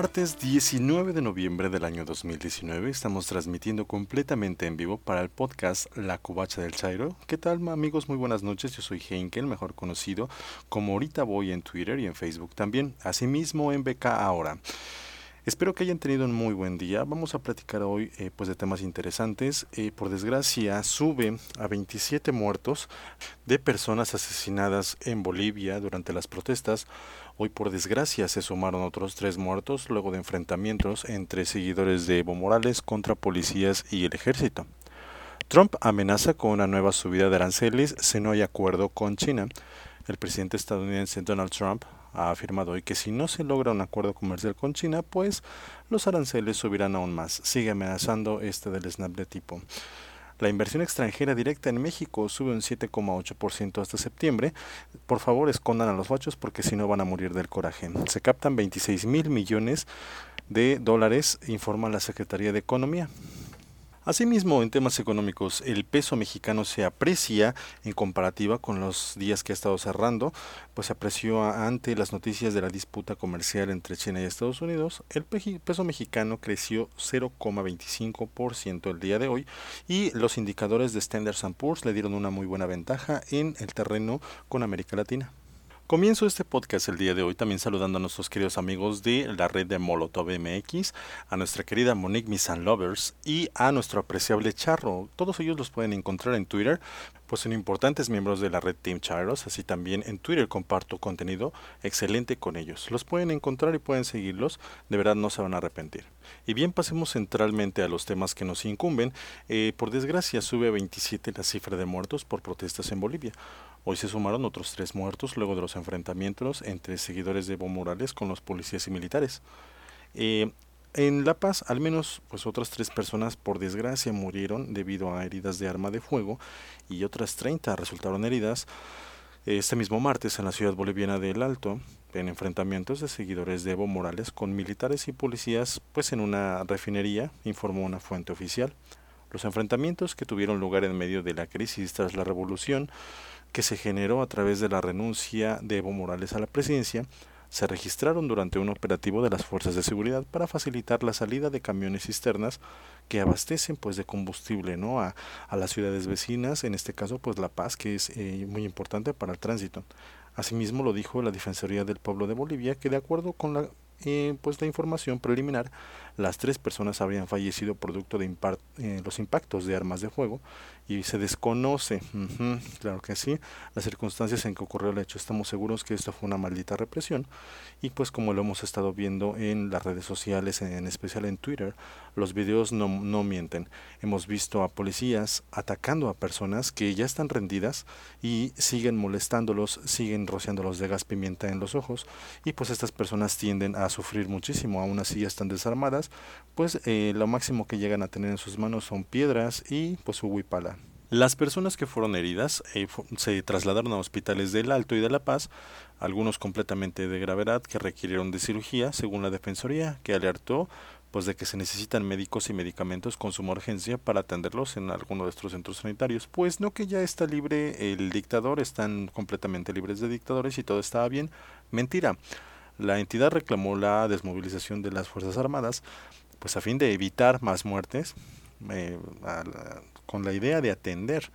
Martes 19 de noviembre del año 2019 estamos transmitiendo completamente en vivo para el podcast La Cubacha del Chairo. ¿Qué tal amigos? Muy buenas noches. Yo soy Henkel, mejor conocido como ahorita voy en Twitter y en Facebook también. Asimismo en BK ahora. Espero que hayan tenido un muy buen día. Vamos a platicar hoy eh, pues de temas interesantes. Eh, por desgracia sube a 27 muertos de personas asesinadas en Bolivia durante las protestas. Hoy por desgracia se sumaron otros tres muertos luego de enfrentamientos entre seguidores de Evo Morales contra policías y el ejército. Trump amenaza con una nueva subida de aranceles si no hay acuerdo con China. El presidente estadounidense Donald Trump ha afirmado hoy que si no se logra un acuerdo comercial con China, pues los aranceles subirán aún más. Sigue amenazando este del snap de tipo. La inversión extranjera directa en México sube un 7,8% hasta septiembre. Por favor, escondan a los fachos porque si no van a morir del coraje. Se captan 26 mil millones de dólares, informa la Secretaría de Economía. Asimismo, en temas económicos, el peso mexicano se aprecia en comparativa con los días que ha estado cerrando, pues se apreció ante las noticias de la disputa comercial entre China y Estados Unidos. El peso mexicano creció 0,25% el día de hoy y los indicadores de Standard Poor's le dieron una muy buena ventaja en el terreno con América Latina. Comienzo este podcast el día de hoy también saludando a nuestros queridos amigos de la red de Molotov MX, a nuestra querida Monique Misan Lovers y a nuestro apreciable Charro. Todos ellos los pueden encontrar en Twitter, pues son importantes miembros de la red Team Charros, así también en Twitter comparto contenido excelente con ellos. Los pueden encontrar y pueden seguirlos, de verdad no se van a arrepentir. Y bien, pasemos centralmente a los temas que nos incumben. Eh, por desgracia sube a 27 la cifra de muertos por protestas en Bolivia. Hoy se sumaron otros tres muertos luego de los enfrentamientos entre seguidores de Evo Morales con los policías y militares. Eh, en La Paz, al menos pues otras tres personas por desgracia murieron debido a heridas de arma de fuego y otras 30 resultaron heridas este mismo martes en la ciudad boliviana de El Alto en enfrentamientos de seguidores de Evo Morales con militares y policías pues en una refinería, informó una fuente oficial. Los enfrentamientos que tuvieron lugar en medio de la crisis tras la revolución que se generó a través de la renuncia de Evo Morales a la presidencia, se registraron durante un operativo de las fuerzas de seguridad para facilitar la salida de camiones cisternas que abastecen pues de combustible no a, las ciudades vecinas en este caso pues La Paz que es eh, muy importante para el tránsito. Asimismo lo dijo la Defensoría del Pueblo de Bolivia que de acuerdo con la eh, pues la información preliminar las tres personas habrían fallecido producto de eh, los impactos de armas de fuego y se desconoce, claro que sí, las circunstancias en que ocurrió el hecho. Estamos seguros que esto fue una maldita represión y pues como lo hemos estado viendo en las redes sociales, en especial en Twitter, los videos no, no mienten. Hemos visto a policías atacando a personas que ya están rendidas y siguen molestándolos, siguen rociándolos de gas pimienta en los ojos y pues estas personas tienden a sufrir muchísimo, aún así ya están desarmadas pues eh, lo máximo que llegan a tener en sus manos son piedras y pues su huipala. Las personas que fueron heridas eh, se trasladaron a hospitales del Alto y de La Paz, algunos completamente de gravedad que requirieron de cirugía, según la Defensoría, que alertó pues de que se necesitan médicos y medicamentos con suma urgencia para atenderlos en alguno de estos centros sanitarios. Pues no que ya está libre el dictador, están completamente libres de dictadores y todo estaba bien. Mentira. La entidad reclamó la desmovilización de las Fuerzas Armadas, pues a fin de evitar más muertes, eh, con la idea de atender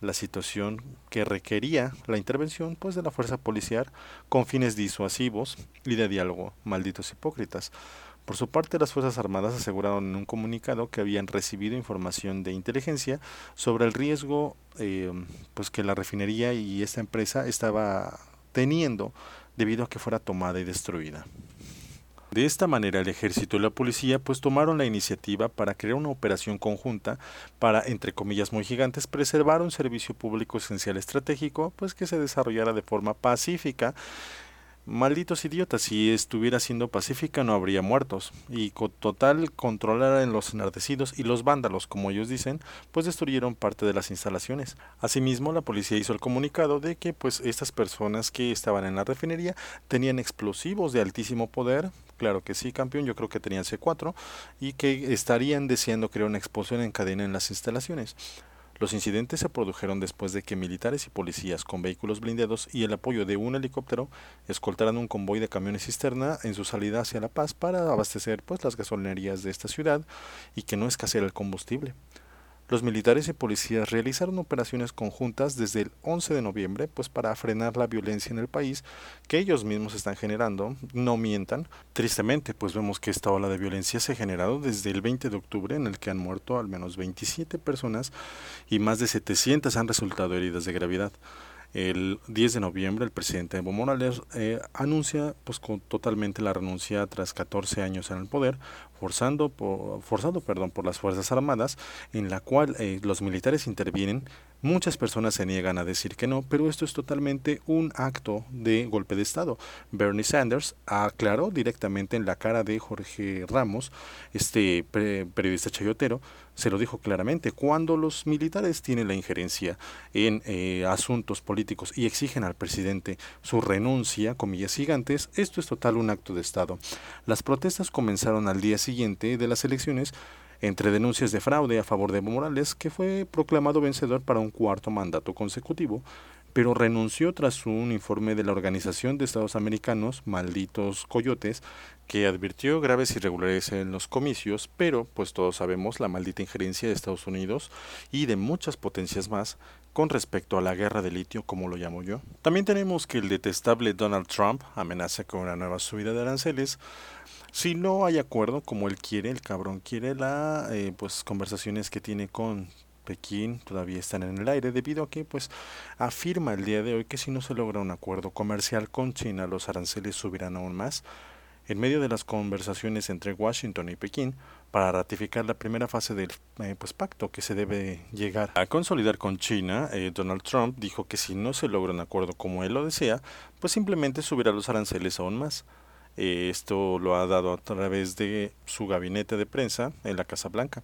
la situación que requería la intervención pues de la fuerza policial con fines disuasivos y de diálogo, malditos hipócritas. Por su parte, las Fuerzas Armadas aseguraron en un comunicado que habían recibido información de inteligencia sobre el riesgo eh, pues que la refinería y esta empresa estaba teniendo debido a que fuera tomada y destruida. De esta manera el ejército y la policía pues tomaron la iniciativa para crear una operación conjunta para, entre comillas muy gigantes, preservar un servicio público esencial estratégico pues que se desarrollara de forma pacífica Malditos idiotas, si estuviera siendo pacífica no habría muertos. Y con total controlar en los enardecidos y los vándalos, como ellos dicen, pues destruyeron parte de las instalaciones. Asimismo, la policía hizo el comunicado de que pues estas personas que estaban en la refinería tenían explosivos de altísimo poder, claro que sí, campeón, yo creo que tenían C4, y que estarían deseando crear una explosión en cadena en las instalaciones. Los incidentes se produjeron después de que militares y policías con vehículos blindados y el apoyo de un helicóptero escoltaran un convoy de camiones cisterna en su salida hacia La Paz para abastecer pues las gasolinerías de esta ciudad y que no escaseara el combustible. Los militares y policías realizaron operaciones conjuntas desde el 11 de noviembre, pues para frenar la violencia en el país que ellos mismos están generando, no mientan. Tristemente, pues vemos que esta ola de violencia se ha generado desde el 20 de octubre, en el que han muerto al menos 27 personas y más de 700 han resultado heridas de gravedad. El 10 de noviembre el presidente Evo Morales eh, anuncia pues con totalmente la renuncia tras 14 años en el poder, forzando por, forzado perdón, por las Fuerzas Armadas, en la cual eh, los militares intervienen. Muchas personas se niegan a decir que no, pero esto es totalmente un acto de golpe de Estado. Bernie Sanders aclaró directamente en la cara de Jorge Ramos, este periodista chayotero, se lo dijo claramente, cuando los militares tienen la injerencia en eh, asuntos políticos y exigen al presidente su renuncia, comillas gigantes, esto es total un acto de Estado. Las protestas comenzaron al día de las elecciones entre denuncias de fraude a favor de Morales, que fue proclamado vencedor para un cuarto mandato consecutivo, pero renunció tras un informe de la Organización de Estados Americanos, Malditos Coyotes, que advirtió graves irregularidades en los comicios, pero pues todos sabemos la maldita injerencia de Estados Unidos y de muchas potencias más con respecto a la guerra de litio, como lo llamo yo. También tenemos que el detestable Donald Trump amenaza con una nueva subida de aranceles. Si no hay acuerdo como él quiere, el cabrón quiere, la eh, pues conversaciones que tiene con Pekín todavía están en el aire debido a que pues afirma el día de hoy que si no se logra un acuerdo comercial con China los aranceles subirán aún más. En medio de las conversaciones entre Washington y Pekín para ratificar la primera fase del eh, pues, pacto que se debe llegar a consolidar con China, eh, Donald Trump dijo que si no se logra un acuerdo como él lo desea, pues simplemente subirá los aranceles aún más. Eh, esto lo ha dado a través de su gabinete de prensa en la Casa Blanca.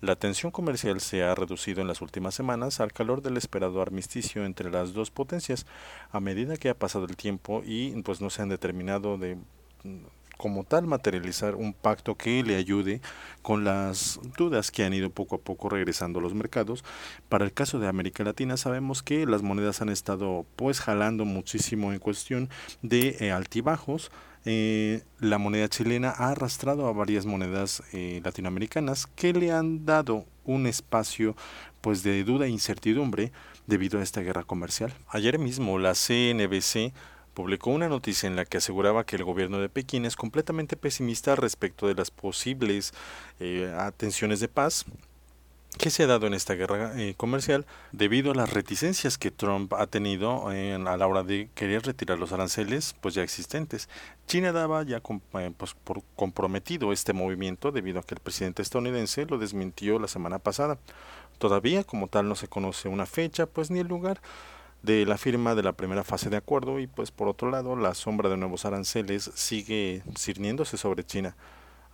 La tensión comercial se ha reducido en las últimas semanas al calor del esperado armisticio entre las dos potencias, a medida que ha pasado el tiempo y pues no se han determinado de como tal materializar un pacto que le ayude con las dudas que han ido poco a poco regresando a los mercados. Para el caso de América Latina sabemos que las monedas han estado pues jalando muchísimo en cuestión de eh, altibajos eh, la moneda chilena ha arrastrado a varias monedas eh, latinoamericanas que le han dado un espacio pues de duda e incertidumbre debido a esta guerra comercial. Ayer mismo la CNBC publicó una noticia en la que aseguraba que el gobierno de Pekín es completamente pesimista respecto de las posibles eh, atenciones de paz que se ha dado en esta guerra eh, comercial debido a las reticencias que Trump ha tenido a la hora de querer retirar los aranceles pues ya existentes. China daba ya eh, pues, por comprometido este movimiento debido a que el presidente estadounidense lo desmintió la semana pasada. Todavía como tal no se conoce una fecha pues ni el lugar de la firma de la primera fase de acuerdo y pues por otro lado la sombra de nuevos aranceles sigue cirniéndose sobre China.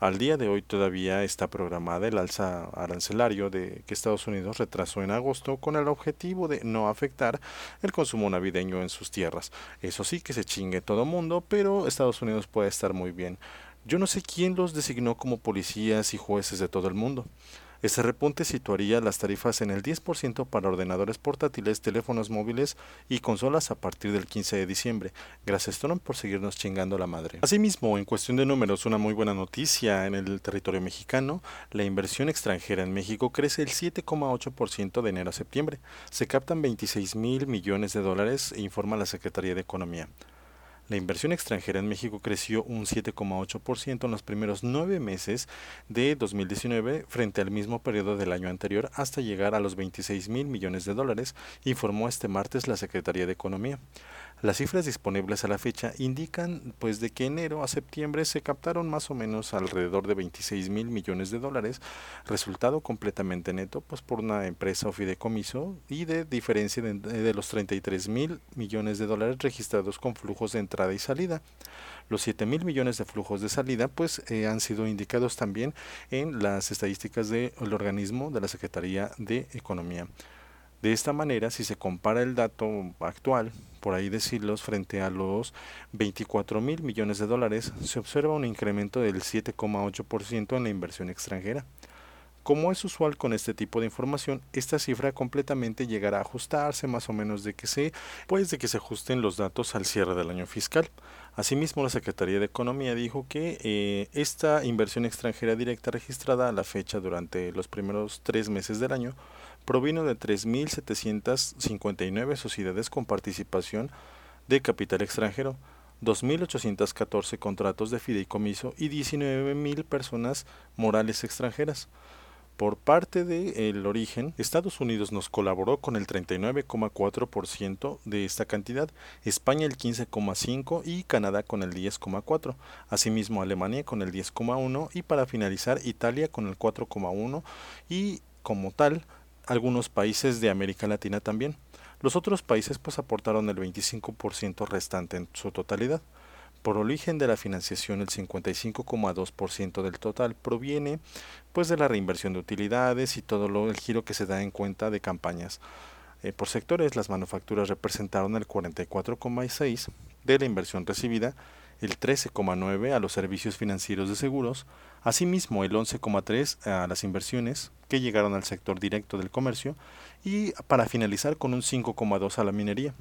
Al día de hoy todavía está programada el alza arancelario de que Estados Unidos retrasó en agosto con el objetivo de no afectar el consumo navideño en sus tierras. Eso sí que se chingue todo mundo, pero Estados Unidos puede estar muy bien. Yo no sé quién los designó como policías y jueces de todo el mundo. Ese repunte situaría las tarifas en el 10% para ordenadores portátiles, teléfonos móviles y consolas a partir del 15 de diciembre. Gracias Trump por seguirnos chingando la madre. Asimismo, en cuestión de números, una muy buena noticia en el territorio mexicano, la inversión extranjera en México crece el 7,8% de enero a septiembre. Se captan 26 mil millones de dólares, informa la Secretaría de Economía. La inversión extranjera en México creció un 7,8% en los primeros nueve meses de 2019 frente al mismo periodo del año anterior hasta llegar a los 26 mil millones de dólares, informó este martes la Secretaría de Economía. Las cifras disponibles a la fecha indican pues de que enero a septiembre se captaron más o menos alrededor de 26 mil millones de dólares, resultado completamente neto pues por una empresa o fideicomiso y de diferencia de, de los 33 mil millones de dólares registrados con flujos de entrada y salida. Los 7 mil millones de flujos de salida pues eh, han sido indicados también en las estadísticas del organismo de la Secretaría de Economía. De esta manera, si se compara el dato actual, por ahí decirlos, frente a los 24 mil millones de dólares, se observa un incremento del 7,8% en la inversión extranjera. Como es usual con este tipo de información, esta cifra completamente llegará a ajustarse más o menos de que se, pues de que se ajusten los datos al cierre del año fiscal. Asimismo, la Secretaría de Economía dijo que eh, esta inversión extranjera directa registrada a la fecha durante los primeros tres meses del año provino de 3.759 sociedades con participación de capital extranjero, 2.814 contratos de fideicomiso y 19.000 personas morales extranjeras. Por parte del origen, Estados Unidos nos colaboró con el 39,4% de esta cantidad, España el 15,5% y Canadá con el 10,4%, asimismo Alemania con el 10,1% y para finalizar Italia con el 4,1% y como tal algunos países de América Latina también. Los otros países pues aportaron el 25% restante en su totalidad. Por origen de la financiación, el 55,2% del total proviene pues de la reinversión de utilidades y todo lo, el giro que se da en cuenta de campañas. Eh, por sectores, las manufacturas representaron el 44,6% de la inversión recibida, el 13,9% a los servicios financieros de seguros, asimismo el 11,3% a las inversiones que llegaron al sector directo del comercio y para finalizar con un 5,2% a la minería.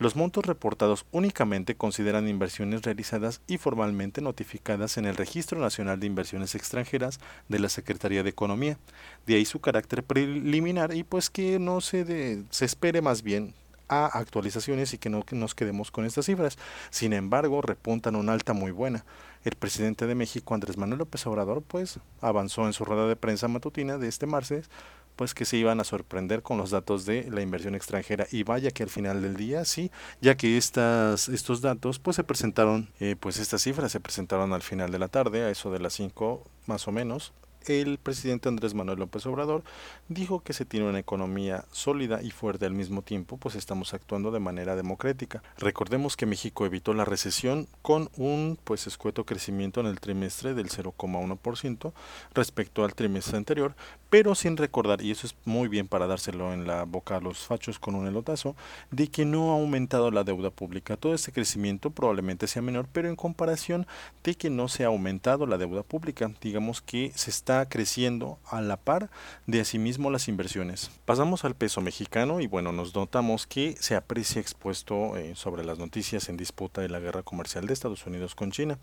Los montos reportados únicamente consideran inversiones realizadas y formalmente notificadas en el Registro Nacional de Inversiones Extranjeras de la Secretaría de Economía. De ahí su carácter preliminar y pues que no se, se espere más bien a actualizaciones y que no nos quedemos con estas cifras. Sin embargo, repuntan una alta muy buena. El presidente de México, Andrés Manuel López Obrador, pues avanzó en su rueda de prensa matutina de este martes pues que se iban a sorprender con los datos de la inversión extranjera y vaya que al final del día sí ya que estas estos datos pues se presentaron eh, pues estas cifras se presentaron al final de la tarde a eso de las 5 más o menos el presidente Andrés Manuel López Obrador dijo que se tiene una economía sólida y fuerte al mismo tiempo, pues estamos actuando de manera democrática. Recordemos que México evitó la recesión con un pues escueto crecimiento en el trimestre del 0,1% respecto al trimestre anterior, pero sin recordar, y eso es muy bien para dárselo en la boca a los fachos con un elotazo, de que no ha aumentado la deuda pública. Todo este crecimiento probablemente sea menor, pero en comparación de que no se ha aumentado la deuda pública, digamos que se está creciendo a la par de asimismo las inversiones. Pasamos al peso mexicano y bueno, nos notamos que se aprecia expuesto eh, sobre las noticias en disputa de la guerra comercial de Estados Unidos con China.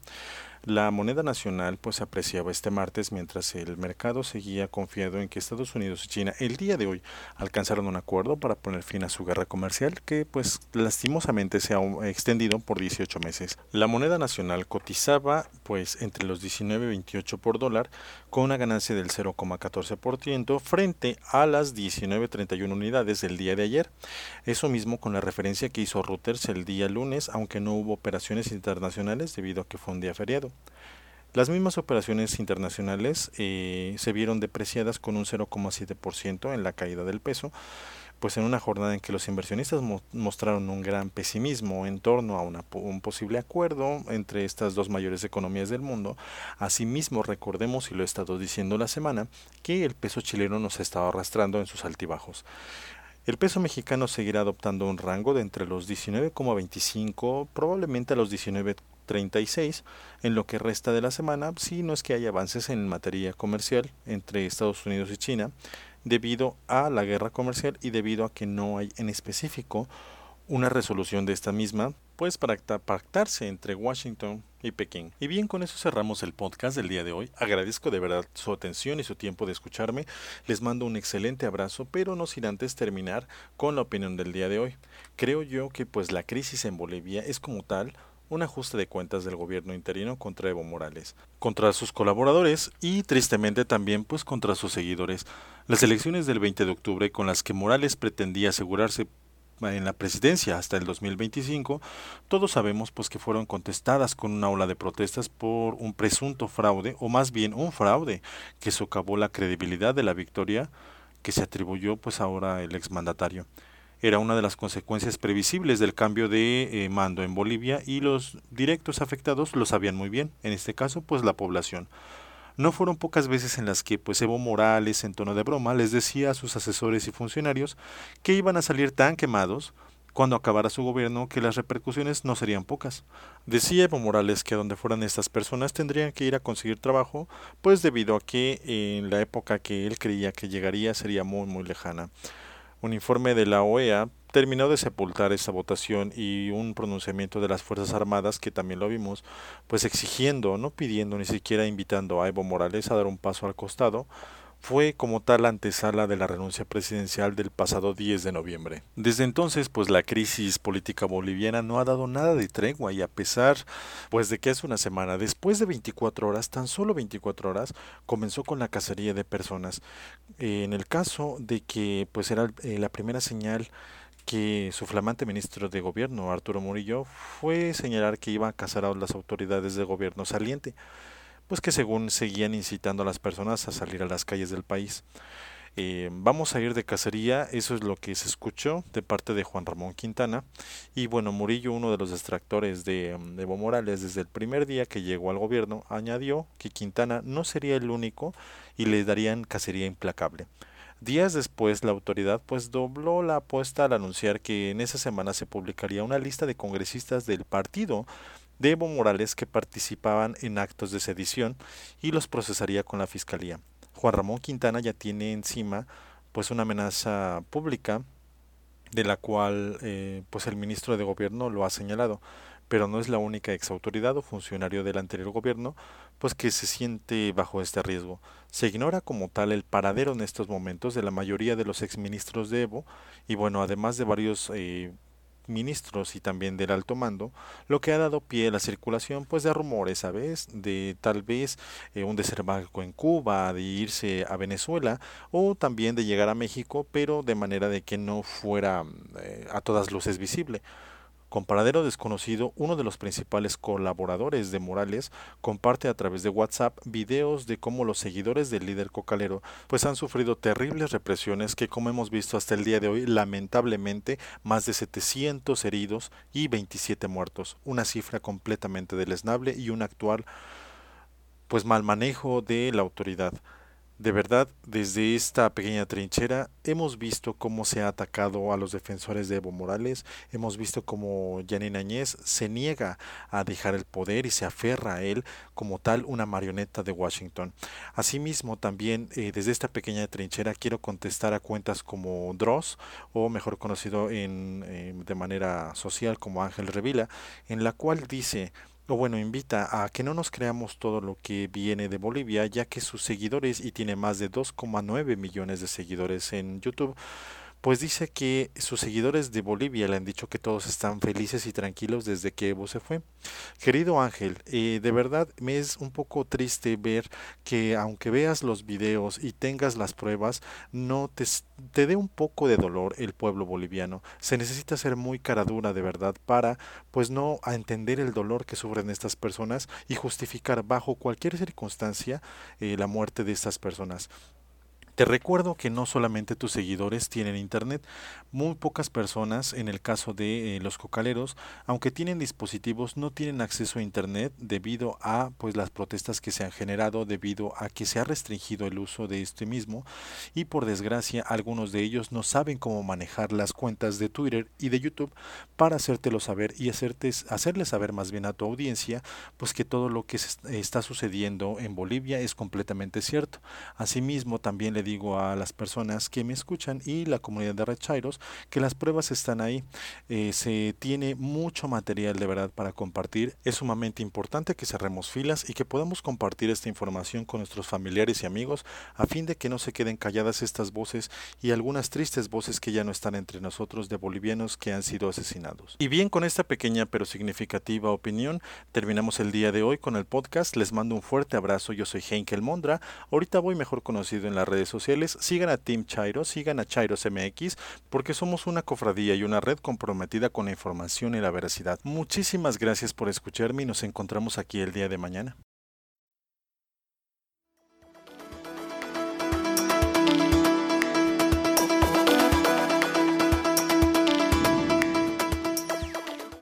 La moneda nacional pues se apreciaba este martes mientras el mercado seguía confiado en que Estados Unidos y China el día de hoy alcanzaron un acuerdo para poner fin a su guerra comercial que pues lastimosamente se ha extendido por 18 meses. La moneda nacional cotizaba pues entre los 19 y 28 por dólar con una ganancia del 0,14% frente a las 19.31 unidades del día de ayer. Eso mismo con la referencia que hizo Reuters el día lunes aunque no hubo operaciones internacionales debido a que fue un día feriado. Las mismas operaciones internacionales eh, se vieron depreciadas con un 0,7% en la caída del peso, pues en una jornada en que los inversionistas mostraron un gran pesimismo en torno a un posible acuerdo entre estas dos mayores economías del mundo. Asimismo, recordemos, y lo he estado diciendo la semana, que el peso chileno nos ha estado arrastrando en sus altibajos. El peso mexicano seguirá adoptando un rango de entre los 19,25 probablemente a los 19 36 en lo que resta de la semana, si no es que hay avances en materia comercial entre Estados Unidos y China, debido a la guerra comercial y debido a que no hay en específico una resolución de esta misma, pues para pactarse entre Washington y Pekín. Y bien, con eso cerramos el podcast del día de hoy. Agradezco de verdad su atención y su tiempo de escucharme. Les mando un excelente abrazo, pero no sin antes terminar con la opinión del día de hoy. Creo yo que pues la crisis en Bolivia es como tal un ajuste de cuentas del gobierno interino contra Evo Morales, contra sus colaboradores y tristemente también pues contra sus seguidores. Las elecciones del 20 de octubre con las que Morales pretendía asegurarse en la presidencia hasta el 2025, todos sabemos pues que fueron contestadas con una ola de protestas por un presunto fraude o más bien un fraude que socavó la credibilidad de la victoria que se atribuyó pues ahora el exmandatario era una de las consecuencias previsibles del cambio de eh, mando en Bolivia y los directos afectados lo sabían muy bien, en este caso pues la población. No fueron pocas veces en las que pues Evo Morales en tono de broma les decía a sus asesores y funcionarios que iban a salir tan quemados cuando acabara su gobierno que las repercusiones no serían pocas. Decía Evo Morales que donde fueran estas personas tendrían que ir a conseguir trabajo, pues debido a que en la época que él creía que llegaría sería muy muy lejana. Un informe de la OEA terminó de sepultar esa votación y un pronunciamiento de las Fuerzas Armadas, que también lo vimos, pues exigiendo, no pidiendo, ni siquiera invitando a Evo Morales a dar un paso al costado, fue como tal antesala de la renuncia presidencial del pasado 10 de noviembre. Desde entonces, pues la crisis política boliviana no ha dado nada de tregua y a pesar pues de que es una semana, después de 24 horas, tan solo 24 horas, comenzó con la cacería de personas. en el caso de que pues era eh, la primera señal que su flamante ministro de gobierno, Arturo Murillo, fue señalar que iba a cazar a las autoridades de gobierno saliente pues que según seguían incitando a las personas a salir a las calles del país. Eh, vamos a ir de cacería, eso es lo que se escuchó de parte de Juan Ramón Quintana. Y bueno, Murillo, uno de los extractores de, mm, Evo Morales, desde el primer día que llegó al gobierno, añadió que Quintana no sería el único y le darían cacería implacable. Días después, la autoridad pues dobló la apuesta al anunciar que en esa semana se publicaría una lista de congresistas del partido de Evo Morales que participaban en actos de sedición y los procesaría con la fiscalía. Juan Ramón Quintana ya tiene encima pues una amenaza pública de la cual eh, pues el ministro de gobierno lo ha señalado, pero no es la única exautoridad o funcionario del anterior gobierno pues que se siente bajo este riesgo. Se ignora como tal el paradero en estos momentos de la mayoría de los exministros de Evo y bueno, además de varios eh, ministros y también del alto mando, lo que ha dado pie a la circulación pues de rumores, ¿sabes? De tal vez eh, un desembarco en Cuba, de irse a Venezuela o también de llegar a México, pero de manera de que no fuera eh, a todas luces visible. Con paradero desconocido, uno de los principales colaboradores de Morales comparte a través de WhatsApp videos de cómo los seguidores del líder cocalero pues han sufrido terribles represiones que como hemos visto hasta el día de hoy lamentablemente más de 700 heridos y 27 muertos, una cifra completamente deleznable y un actual pues mal manejo de la autoridad. De verdad, desde esta pequeña trinchera hemos visto cómo se ha atacado a los defensores de Evo Morales, hemos visto cómo Janine Añez se niega a dejar el poder y se aferra a él como tal una marioneta de Washington. Asimismo, también eh, desde esta pequeña trinchera quiero contestar a cuentas como Dross, o mejor conocido en, eh, de manera social como Ángel Revila, en la cual dice o bueno, invita a que no nos creamos todo lo que viene de Bolivia, ya que sus seguidores, y tiene más de 2,9 millones de seguidores en YouTube, pues dice que sus seguidores de Bolivia le han dicho que todos están felices y tranquilos desde que Evo se fue. Querido Ángel, eh, de verdad me es un poco triste ver que aunque veas los videos y tengas las pruebas, no te, te dé un poco de dolor el pueblo boliviano. Se necesita ser muy caradura de verdad para, pues no a entender el dolor que sufren estas personas y justificar bajo cualquier circunstancia eh, la muerte de estas personas. Te recuerdo que no solamente tus seguidores tienen internet, muy pocas personas, en el caso de eh, los cocaleros, aunque tienen dispositivos, no tienen acceso a internet debido a pues las protestas que se han generado, debido a que se ha restringido el uso de este mismo y por desgracia algunos de ellos no saben cómo manejar las cuentas de Twitter y de YouTube para hacértelo saber y hacerte, hacerle saber más bien a tu audiencia pues que todo lo que está sucediendo en Bolivia es completamente cierto. Asimismo también le digo a las personas que me escuchan y la comunidad de Red que las pruebas están ahí. Eh, se tiene mucho material de verdad para compartir. Es sumamente importante que cerremos filas y que podamos compartir esta información con nuestros familiares y amigos a fin de que no se queden calladas estas voces y algunas tristes voces que ya no están entre nosotros de bolivianos que han sido asesinados. Y bien, con esta pequeña pero significativa opinión, terminamos el día de hoy con el podcast. Les mando un fuerte abrazo. Yo soy Heinkel Mondra. Ahorita voy mejor conocido en las redes sociales, sigan a Team Chairo, sigan a Chairos MX, porque somos una cofradía y una red comprometida con la información y la veracidad. Muchísimas gracias por escucharme y nos encontramos aquí el día de mañana.